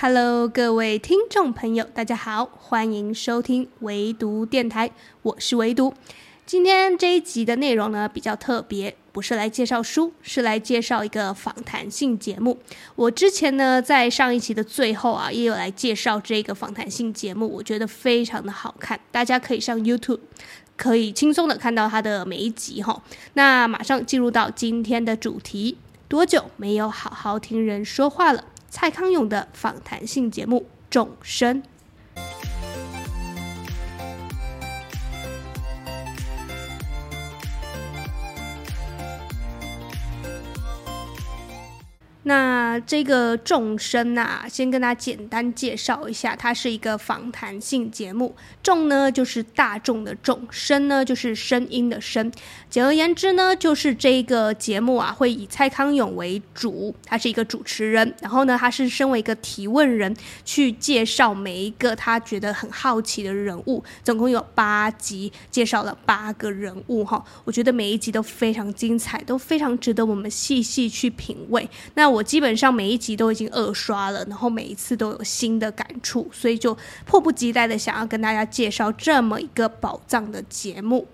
Hello，各位听众朋友，大家好，欢迎收听唯读电台，我是唯读。今天这一集的内容呢，比较特别，不是来介绍书，是来介绍一个访谈性节目。我之前呢，在上一期的最后啊，也有来介绍这个访谈性节目，我觉得非常的好看，大家可以上 YouTube，可以轻松的看到它的每一集哈。那马上进入到今天的主题，多久没有好好听人说话了？蔡康永的访谈性节目《众生》。那这个众生啊，先跟大家简单介绍一下，它是一个访谈性节目。众呢就是大众的众，声呢就是声音的声。简而言之呢，就是这个节目啊会以蔡康永为主，他是一个主持人。然后呢，他是身为一个提问人，去介绍每一个他觉得很好奇的人物。总共有八集，介绍了八个人物哈。我觉得每一集都非常精彩，都非常值得我们细细去品味。那我。我基本上每一集都已经二刷了，然后每一次都有新的感触，所以就迫不及待的想要跟大家介绍这么一个宝藏的节目。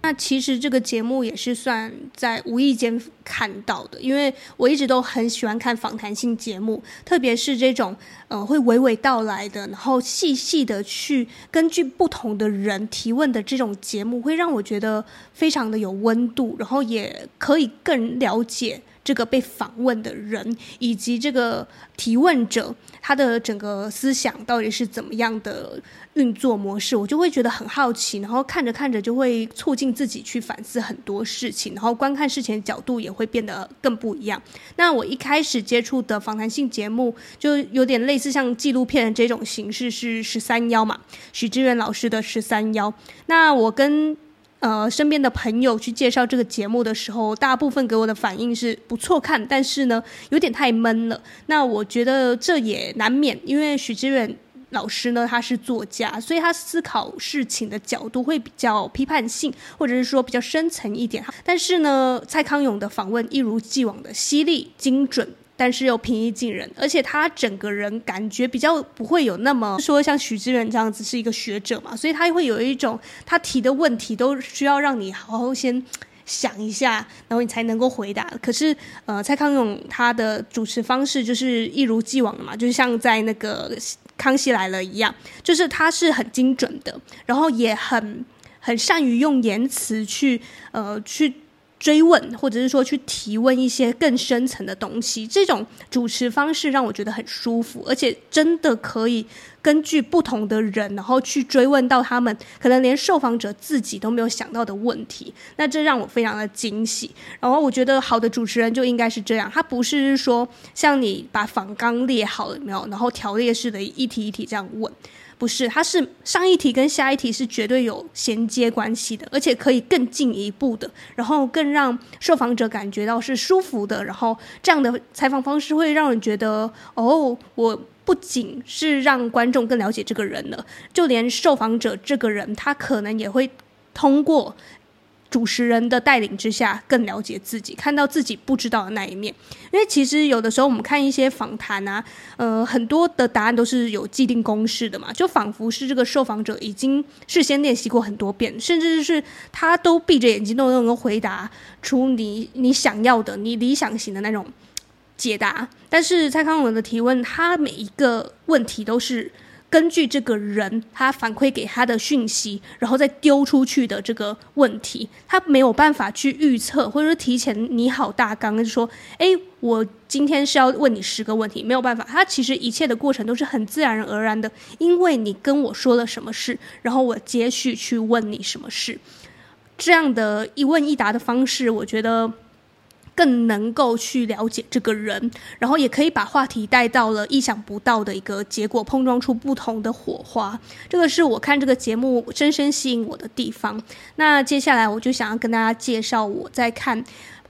那其实这个节目也是算在无意间看到的，因为我一直都很喜欢看访谈性节目，特别是这种呃会娓娓道来的，然后细细的去根据不同的人提问的这种节目，会让我觉得非常的有温度，然后也可以更了解。这个被访问的人以及这个提问者，他的整个思想到底是怎么样的运作模式，我就会觉得很好奇，然后看着看着就会促进自己去反思很多事情，然后观看事情的角度也会变得更不一样。那我一开始接触的访谈性节目，就有点类似像纪录片这种形式，是十三幺嘛，许志远老师的十三幺。那我跟呃，身边的朋友去介绍这个节目的时候，大部分给我的反应是不错看，但是呢，有点太闷了。那我觉得这也难免，因为许知远老师呢，他是作家，所以他思考事情的角度会比较批判性，或者是说比较深层一点。但是呢，蔡康永的访问一如既往的犀利、精准。但是又平易近人，而且他整个人感觉比较不会有那么说像许知远这样子是一个学者嘛，所以他会有一种他提的问题都需要让你好好先想一下，然后你才能够回答。可是呃，蔡康永他的主持方式就是一如既往的嘛，就是像在那个康熙来了一样，就是他是很精准的，然后也很很善于用言辞去呃去。追问，或者是说去提问一些更深层的东西，这种主持方式让我觉得很舒服，而且真的可以根据不同的人，然后去追问到他们可能连受访者自己都没有想到的问题。那这让我非常的惊喜。然后我觉得好的主持人就应该是这样，他不是说像你把访纲列好了没有，然后条列式的一题一题这样问。不是，它是上一题跟下一题是绝对有衔接关系的，而且可以更进一步的，然后更让受访者感觉到是舒服的，然后这样的采访方式会让人觉得，哦，我不仅是让观众更了解这个人了，就连受访者这个人，他可能也会通过。主持人的带领之下，更了解自己，看到自己不知道的那一面。因为其实有的时候我们看一些访谈啊，呃，很多的答案都是有既定公式的嘛，就仿佛是这个受访者已经事先练习过很多遍，甚至是他都闭着眼睛都能够回答出你你想要的、你理想型的那种解答。但是蔡康永的提问，他每一个问题都是。根据这个人他反馈给他的讯息，然后再丢出去的这个问题，他没有办法去预测，或者说提前拟好大纲，就说，哎，我今天是要问你十个问题，没有办法。他其实一切的过程都是很自然而然的，因为你跟我说了什么事，然后我接续去问你什么事，这样的一问一答的方式，我觉得。更能够去了解这个人，然后也可以把话题带到了意想不到的一个结果，碰撞出不同的火花。这个是我看这个节目深深吸引我的地方。那接下来我就想要跟大家介绍我在看，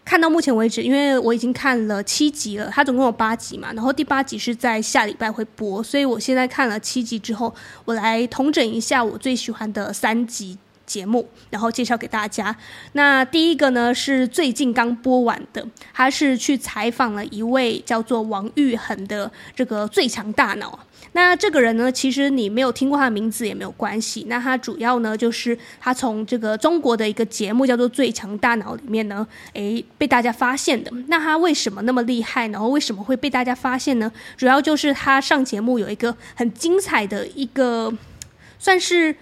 看到目前为止，因为我已经看了七集了，它总共有八集嘛，然后第八集是在下礼拜会播，所以我现在看了七集之后，我来统整一下我最喜欢的三集。节目，然后介绍给大家。那第一个呢是最近刚播完的，他是去采访了一位叫做王玉恒的这个最强大脑。那这个人呢，其实你没有听过他的名字也没有关系。那他主要呢就是他从这个中国的一个节目叫做《最强大脑》里面呢，诶被大家发现的。那他为什么那么厉害？然后为什么会被大家发现呢？主要就是他上节目有一个很精彩的一个，算是。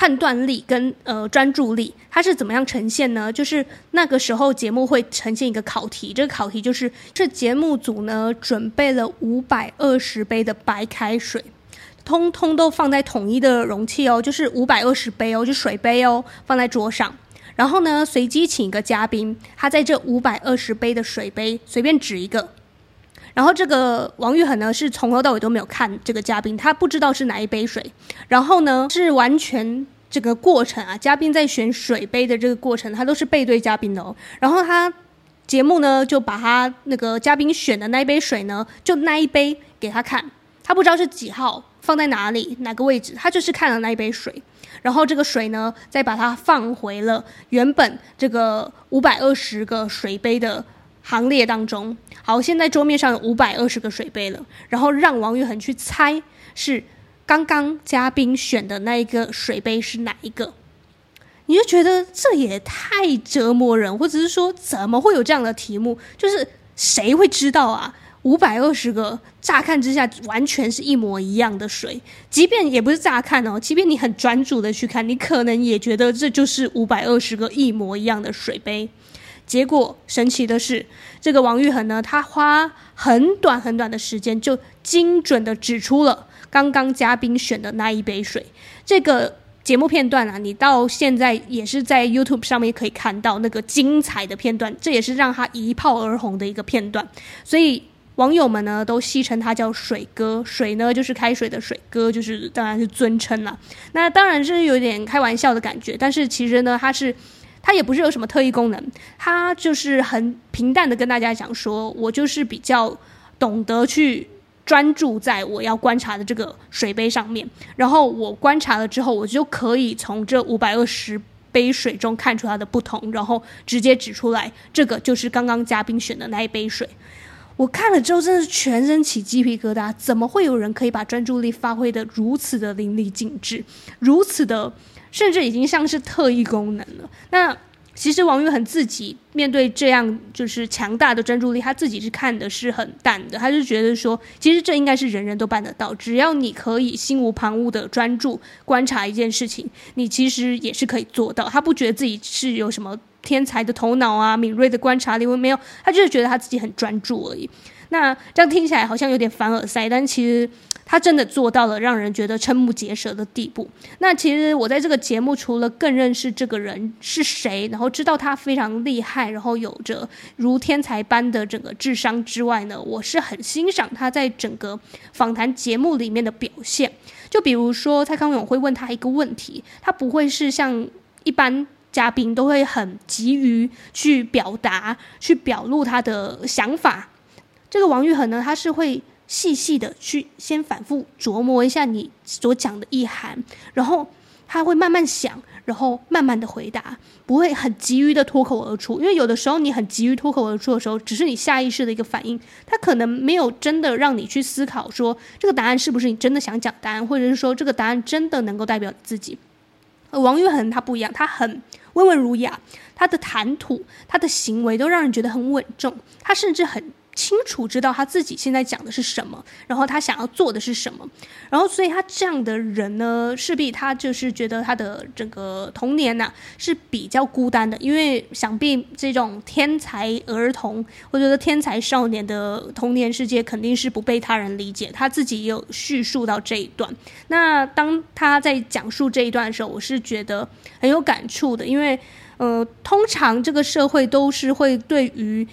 判断力跟呃专注力，它是怎么样呈现呢？就是那个时候节目会呈现一个考题，这个考题就是这节目组呢准备了五百二十杯的白开水，通通都放在统一的容器哦，就是五百二十杯哦，就水杯哦，放在桌上。然后呢，随机请一个嘉宾，他在这五百二十杯的水杯随便指一个。然后这个王玉恒呢，是从头到尾都没有看这个嘉宾，他不知道是哪一杯水。然后呢，是完全这个过程啊，嘉宾在选水杯的这个过程，他都是背对嘉宾的哦。然后他节目呢，就把他那个嘉宾选的那一杯水呢，就那一杯给他看，他不知道是几号，放在哪里，哪个位置，他就是看了那一杯水。然后这个水呢，再把它放回了原本这个五百二十个水杯的行列当中，好，现在桌面上有五百二十个水杯了，然后让王玉恒去猜是刚刚嘉宾选的那一个水杯是哪一个，你就觉得这也太折磨人，或者是说怎么会有这样的题目？就是谁会知道啊？五百二十个，乍看之下完全是一模一样的水，即便也不是乍看哦，即便你很专注的去看，你可能也觉得这就是五百二十个一模一样的水杯。结果神奇的是，这个王玉恒呢，他花很短很短的时间，就精准的指出了刚刚嘉宾选的那一杯水。这个节目片段啊，你到现在也是在 YouTube 上面可以看到那个精彩的片段，这也是让他一炮而红的一个片段。所以网友们呢，都戏称他叫“水哥”，水呢就是开水的水哥，就是当然是尊称了。那当然是有点开玩笑的感觉，但是其实呢，他是。他也不是有什么特异功能，他就是很平淡的跟大家讲说，我就是比较懂得去专注在我要观察的这个水杯上面，然后我观察了之后，我就可以从这五百二十杯水中看出它的不同，然后直接指出来，这个就是刚刚嘉宾选的那一杯水。我看了之后真的是全身起鸡皮疙瘩，怎么会有人可以把专注力发挥得如此的淋漓尽致，如此的？甚至已经像是特异功能了。那其实王玉很自己面对这样就是强大的专注力，他自己是看的是很淡的。他就觉得说，其实这应该是人人都办得到，只要你可以心无旁骛的专注观察一件事情，你其实也是可以做到。他不觉得自己是有什么天才的头脑啊、敏锐的观察力，没有，他就是觉得他自己很专注而已。那这样听起来好像有点凡尔赛，但其实。他真的做到了让人觉得瞠目结舌的地步。那其实我在这个节目除了更认识这个人是谁，然后知道他非常厉害，然后有着如天才般的整个智商之外呢，我是很欣赏他在整个访谈节目里面的表现。就比如说蔡康永会问他一个问题，他不会是像一般嘉宾都会很急于去表达、去表露他的想法。这个王玉恒呢，他是会。细细的去先反复琢磨一下你所讲的意涵，然后他会慢慢想，然后慢慢的回答，不会很急于的脱口而出。因为有的时候你很急于脱口而出的时候，只是你下意识的一个反应，他可能没有真的让你去思考说这个答案是不是你真的想讲答案，或者是说这个答案真的能够代表你自己。而王玉恒他不一样，他很温文儒雅，他的谈吐、他的行为都让人觉得很稳重，他甚至很。清楚知道他自己现在讲的是什么，然后他想要做的是什么，然后所以他这样的人呢，势必他就是觉得他的整个童年呐、啊、是比较孤单的，因为想必这种天才儿童我觉得天才少年的童年世界肯定是不被他人理解。他自己也有叙述到这一段，那当他在讲述这一段的时候，我是觉得很有感触的，因为呃，通常这个社会都是会对于。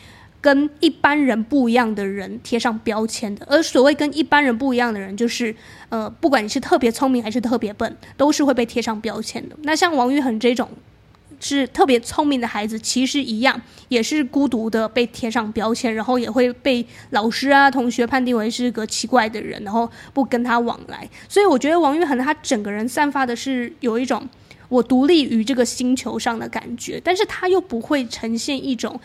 跟一般人不一样的人贴上标签的，而所谓跟一般人不一样的人，就是呃，不管你是特别聪明还是特别笨，都是会被贴上标签的。那像王玉恒这种是特别聪明的孩子，其实一样也是孤独的被贴上标签，然后也会被老师啊、同学判定为是个奇怪的人，然后不跟他往来。所以我觉得王玉恒他整个人散发的是有一种我独立于这个星球上的感觉，但是他又不会呈现一种。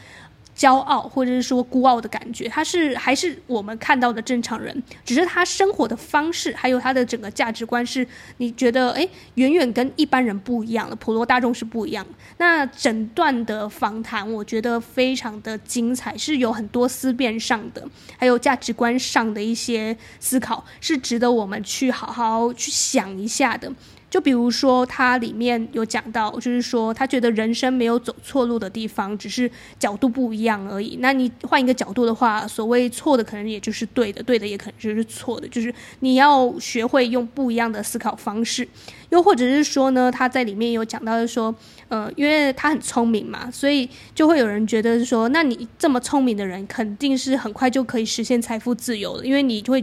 骄傲，或者是说孤傲的感觉，他是还是我们看到的正常人，只是他生活的方式，还有他的整个价值观，是你觉得诶，远远跟一般人不一样的，普罗大众是不一样。那整段的访谈，我觉得非常的精彩，是有很多思辨上的，还有价值观上的一些思考，是值得我们去好好去想一下的。就比如说，他里面有讲到，就是说他觉得人生没有走错路的地方，只是角度不一样而已。那你换一个角度的话，所谓错的可能也就是对的，对的也可能就是错的。就是你要学会用不一样的思考方式，又或者是说呢，他在里面有讲到，就说，呃，因为他很聪明嘛，所以就会有人觉得说，那你这么聪明的人，肯定是很快就可以实现财富自由了，因为你就会。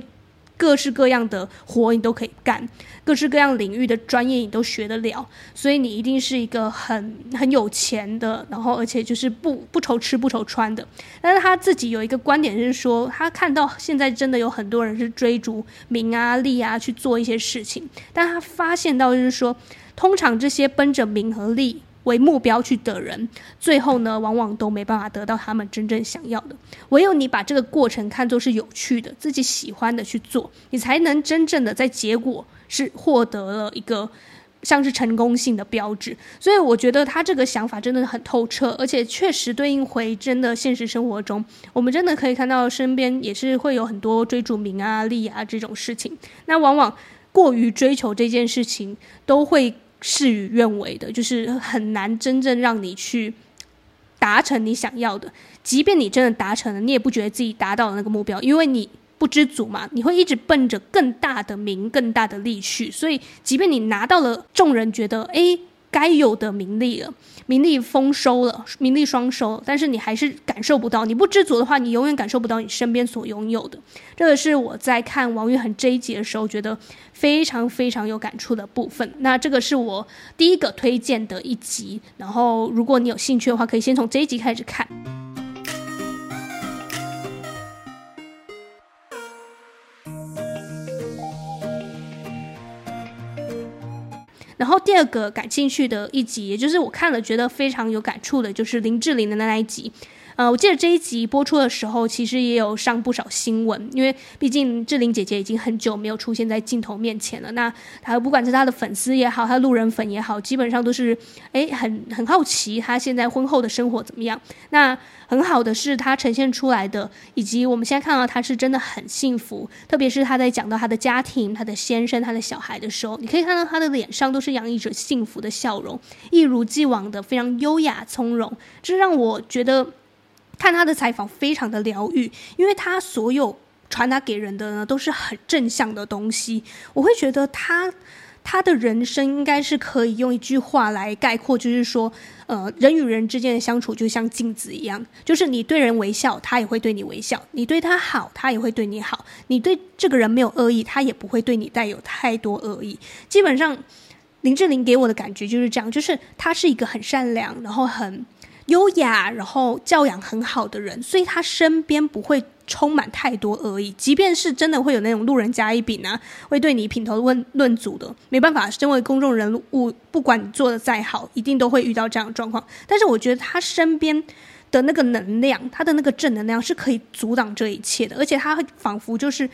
各式各样的活你都可以干，各式各样领域的专业你都学得了，所以你一定是一个很很有钱的，然后而且就是不不愁吃不愁穿的。但是他自己有一个观点是说，他看到现在真的有很多人是追逐名啊利啊去做一些事情，但他发现到就是说，通常这些奔着名和利为目标去的人，最后呢，往往都没办法得到他们真正想要的。唯有你把这个过程看作是有趣的、自己喜欢的去做，你才能真正的在结果是获得了一个像是成功性的标志。所以我觉得他这个想法真的很透彻，而且确实对应回真的现实生活中，我们真的可以看到身边也是会有很多追逐名啊利啊这种事情。那往往过于追求这件事情，都会。事与愿违的，就是很难真正让你去达成你想要的。即便你真的达成了，你也不觉得自己达到了那个目标，因为你不知足嘛。你会一直奔着更大的名、更大的利去。所以，即便你拿到了众人觉得诶该有的名利了。名利丰收了，名利双收，但是你还是感受不到。你不知足的话，你永远感受不到你身边所拥有的。这个是我在看王玉恒这一集的时候，觉得非常非常有感触的部分。那这个是我第一个推荐的一集。然后，如果你有兴趣的话，可以先从这一集开始看。然后第二个感兴趣的一集，也就是我看了觉得非常有感触的，就是林志玲的那一集。呃，我记得这一集播出的时候，其实也有上不少新闻，因为毕竟志玲姐姐已经很久没有出现在镜头面前了。那她不管是她的粉丝也好，她路人粉也好，基本上都是诶很很好奇她现在婚后的生活怎么样。那很好的是她呈现出来的，以及我们现在看到她是真的很幸福，特别是她在讲到她的家庭、她的先生、她的小孩的时候，你可以看到她的脸上都是洋溢着幸福的笑容，一如既往的非常优雅从容，这让我觉得。看他的采访非常的疗愈，因为他所有传达给人的呢都是很正向的东西。我会觉得他他的人生应该是可以用一句话来概括，就是说，呃，人与人之间的相处就像镜子一样，就是你对人微笑，他也会对你微笑；你对他好，他也会对你好；你对这个人没有恶意，他也不会对你带有太多恶意。基本上，林志玲给我的感觉就是这样，就是他是一个很善良，然后很。优雅，然后教养很好的人，所以他身边不会充满太多恶意。即便是真的会有那种路人甲乙丙啊，会对你品头论论足的，没办法，身为公众人物，不管你做的再好，一定都会遇到这样的状况。但是我觉得他身边的那个能量，他的那个正能量是可以阻挡这一切的，而且他仿佛就是。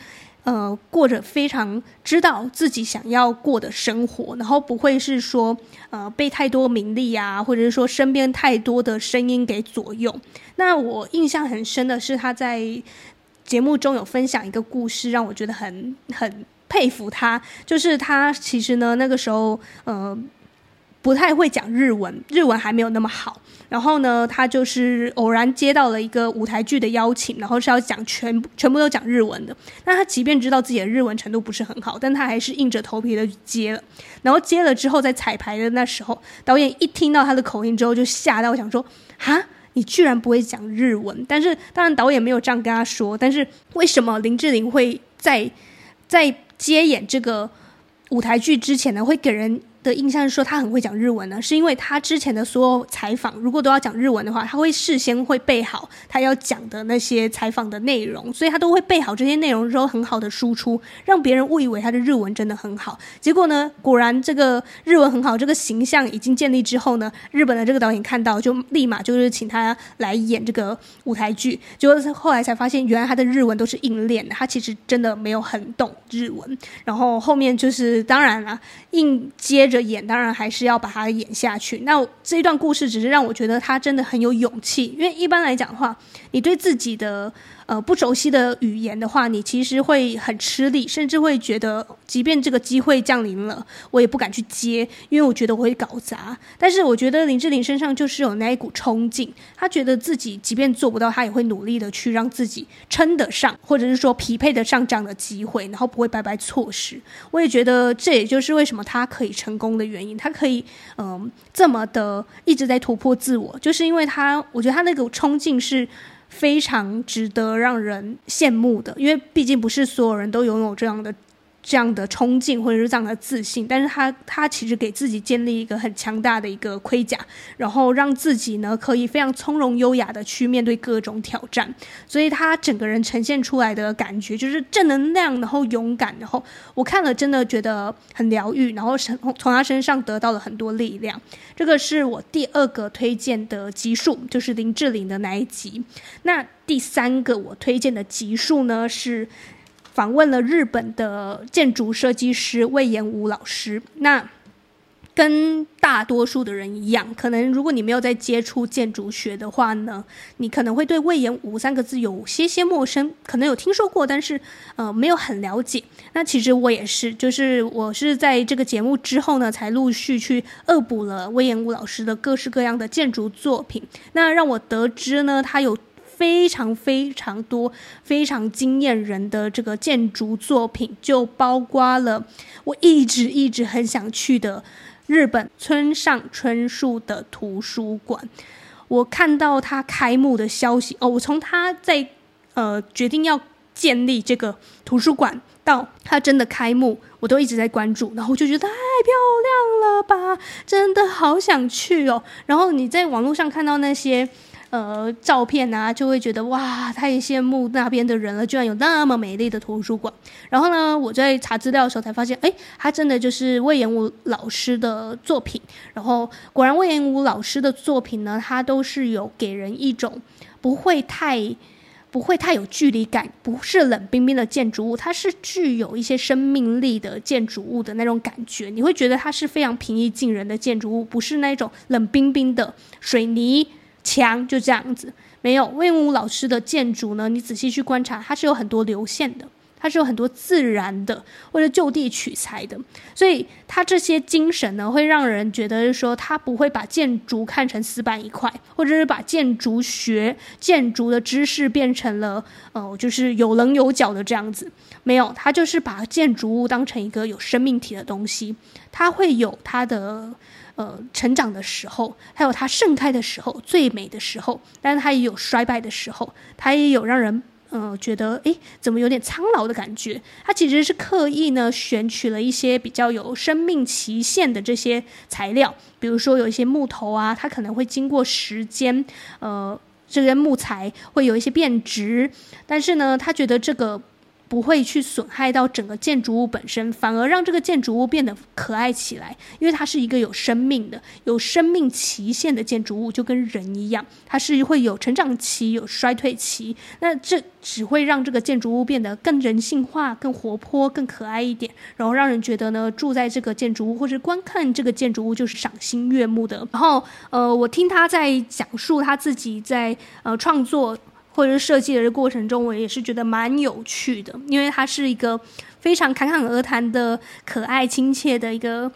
呃，过着非常知道自己想要过的生活，然后不会是说呃被太多名利啊，或者是说身边太多的声音给左右。那我印象很深的是他在节目中有分享一个故事，让我觉得很很佩服他。就是他其实呢那个时候呃不太会讲日文，日文还没有那么好。然后呢，他就是偶然接到了一个舞台剧的邀请，然后是要讲全部全部都讲日文的。那他即便知道自己的日文程度不是很好，但他还是硬着头皮的接了。然后接了之后，在彩排的那时候，导演一听到他的口音之后，就吓到，想说：“哈，你居然不会讲日文？”但是当然导演没有这样跟他说。但是为什么林志玲会在在接演这个舞台剧之前呢，会给人的印象是说他很会讲日文呢？是因为他之前的所有采访，如果都要讲日文的话，他会事先会备好他要讲的那些采访的内容，所以他都会备好这些内容之后很好的输出，让别人误以为他的日文真的很好。结果呢，果然这个日文很好，这个形象已经建立之后呢，日本的这个导演看到就立马就是请他来演这个舞台剧。结果后来才发现，原来他的日文都是硬练的，他其实真的没有很懂日文。然后后面就是当然了，硬接着演，当然还是要把它演下去。那这一段故事只是让我觉得他真的很有勇气，因为一般来讲的话，你对自己的。呃，不熟悉的语言的话，你其实会很吃力，甚至会觉得，即便这个机会降临了，我也不敢去接，因为我觉得我会搞砸。但是我觉得林志玲身上就是有那一股冲劲，她觉得自己即便做不到，她也会努力的去让自己称得上，或者是说匹配得上这样的机会，然后不会白白错失。我也觉得这也就是为什么她可以成功的原因，她可以嗯、这么的一直在突破自我，就是因为她，我觉得她那股冲劲是。非常值得让人羡慕的，因为毕竟不是所有人都拥有这样的。这样的冲劲或者是这样的自信，但是他他其实给自己建立一个很强大的一个盔甲，然后让自己呢可以非常从容优雅的去面对各种挑战，所以他整个人呈现出来的感觉就是正能量，然后勇敢，然后我看了真的觉得很疗愈，然后从从他身上得到了很多力量。这个是我第二个推荐的集数，就是林志玲的那一集。那第三个我推荐的集数呢是。访问了日本的建筑设计师魏延武老师。那跟大多数的人一样，可能如果你没有在接触建筑学的话呢，你可能会对魏延武三个字有些些陌生，可能有听说过，但是呃没有很了解。那其实我也是，就是我是在这个节目之后呢，才陆续去恶补了魏延武老师的各式各样的建筑作品。那让我得知呢，他有。非常非常多、非常惊艳人的这个建筑作品，就包括了我一直一直很想去的日本村上春树的图书馆。我看到他开幕的消息哦，我从他在呃决定要建立这个图书馆到他真的开幕，我都一直在关注，然后就觉得太漂亮了吧，真的好想去哦。然后你在网络上看到那些。呃，照片啊，就会觉得哇，太羡慕那边的人了，居然有那么美丽的图书馆。然后呢，我在查资料的时候才发现，哎，它真的就是魏延武老师的作品。然后果然，魏延武老师的作品呢，他都是有给人一种不会太不会太有距离感，不是冷冰冰的建筑物，它是具有一些生命力的建筑物的那种感觉。你会觉得它是非常平易近人的建筑物，不是那种冷冰冰的水泥。墙就这样子，没有魏文武老师的建筑呢。你仔细去观察，它是有很多流线的，它是有很多自然的或者就地取材的。所以它这些精神呢，会让人觉得说，它不会把建筑看成死板一块，或者是把建筑学、建筑的知识变成了呃，就是有棱有角的这样子。没有，它就是把建筑物当成一个有生命体的东西，它会有它的。呃，成长的时候，还有它盛开的时候，最美的时候，但是它也有衰败的时候，它也有让人嗯觉得，诶，怎么有点苍老的感觉？他其实是刻意呢选取了一些比较有生命期限的这些材料，比如说有一些木头啊，它可能会经过时间，呃，这些木材会有一些变质，但是呢，他觉得这个。不会去损害到整个建筑物本身，反而让这个建筑物变得可爱起来。因为它是一个有生命的、有生命期限的建筑物，就跟人一样，它是会有成长期、有衰退期。那这只会让这个建筑物变得更人性化、更活泼、更可爱一点，然后让人觉得呢，住在这个建筑物或者观看这个建筑物就是赏心悦目的。然后，呃，我听他在讲述他自己在呃创作。或者是设计的过程中，我也是觉得蛮有趣的，因为它是一个非常侃侃而谈的可爱亲切的一个。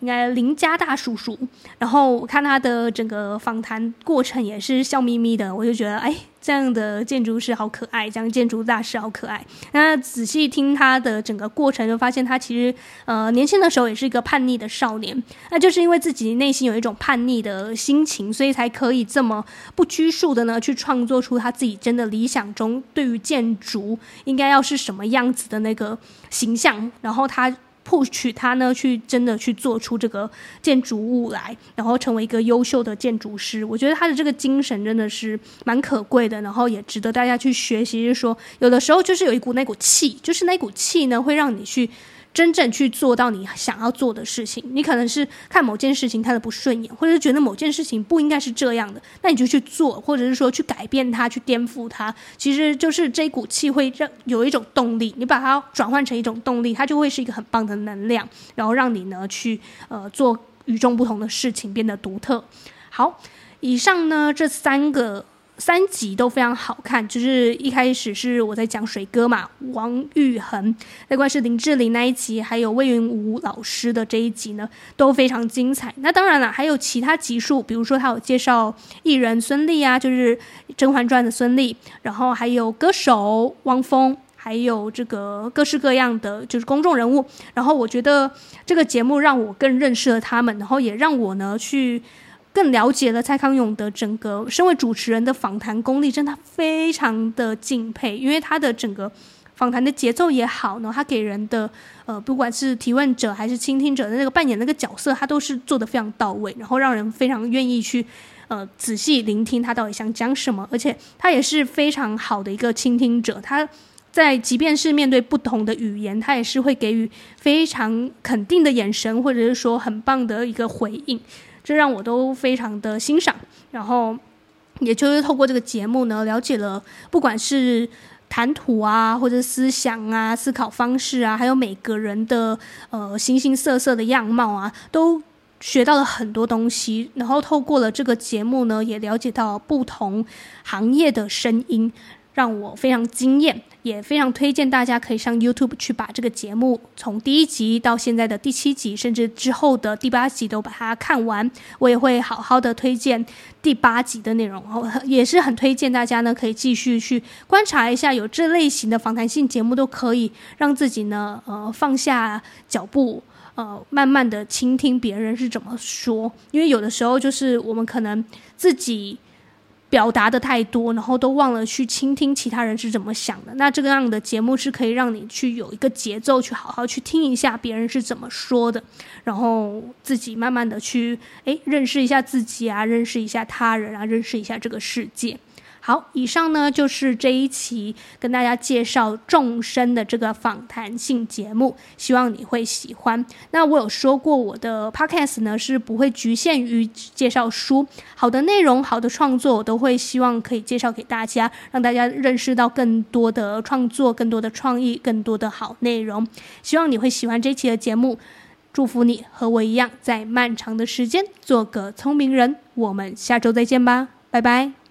应该邻家大叔叔，然后我看他的整个访谈过程也是笑眯眯的，我就觉得哎，这样的建筑师好可爱，这样建筑大师好可爱。那仔细听他的整个过程，就发现他其实呃年轻的时候也是一个叛逆的少年，那就是因为自己内心有一种叛逆的心情，所以才可以这么不拘束的呢去创作出他自己真的理想中对于建筑应该要是什么样子的那个形象，然后他。Push 他呢去真的去做出这个建筑物来，然后成为一个优秀的建筑师。我觉得他的这个精神真的是蛮可贵的，然后也值得大家去学习。就是说，有的时候就是有一股那股气，就是那股气呢会让你去。真正去做到你想要做的事情，你可能是看某件事情看的不顺眼，或者是觉得某件事情不应该是这样的，那你就去做，或者是说去改变它，去颠覆它。其实就是这股气会让有一种动力，你把它转换成一种动力，它就会是一个很棒的能量，然后让你呢去呃做与众不同的事情，变得独特。好，以上呢这三个。三集都非常好看，就是一开始是我在讲水哥嘛，王玉恒，那关是林志玲那一集，还有魏云武老师的这一集呢，都非常精彩。那当然了，还有其他集数，比如说他有介绍艺人孙俪啊，就是《甄嬛传》的孙俪，然后还有歌手汪峰，还有这个各式各样的就是公众人物。然后我觉得这个节目让我更认识了他们，然后也让我呢去。更了解了蔡康永的整个身为主持人的访谈功力，真的非常的敬佩。因为他的整个访谈的节奏也好呢，他给人的呃，不管是提问者还是倾听者的那个扮演那个角色，他都是做的非常到位，然后让人非常愿意去呃仔细聆听他到底想讲什么。而且他也是非常好的一个倾听者，他在即便是面对不同的语言，他也是会给予非常肯定的眼神，或者是说很棒的一个回应。这让我都非常的欣赏，然后也就是透过这个节目呢，了解了不管是谈吐啊，或者思想啊、思考方式啊，还有每个人的呃形形色色的样貌啊，都学到了很多东西。然后透过了这个节目呢，也了解到不同行业的声音。让我非常惊艳，也非常推荐大家可以上 YouTube 去把这个节目从第一集到现在的第七集，甚至之后的第八集都把它看完。我也会好好的推荐第八集的内容，然后也是很推荐大家呢可以继续去观察一下，有这类型的访谈性节目都可以让自己呢呃放下脚步，呃慢慢的倾听别人是怎么说，因为有的时候就是我们可能自己。表达的太多，然后都忘了去倾听其他人是怎么想的。那这个样的节目是可以让你去有一个节奏，去好好去听一下别人是怎么说的，然后自己慢慢的去诶认识一下自己啊，认识一下他人啊，认识一下这个世界。好，以上呢就是这一期跟大家介绍众生的这个访谈性节目，希望你会喜欢。那我有说过，我的 podcast 呢是不会局限于介绍书，好的内容、好的创作，我都会希望可以介绍给大家，让大家认识到更多的创作、更多的创意、更多的好内容。希望你会喜欢这期的节目，祝福你和我一样，在漫长的时间做个聪明人。我们下周再见吧，拜拜。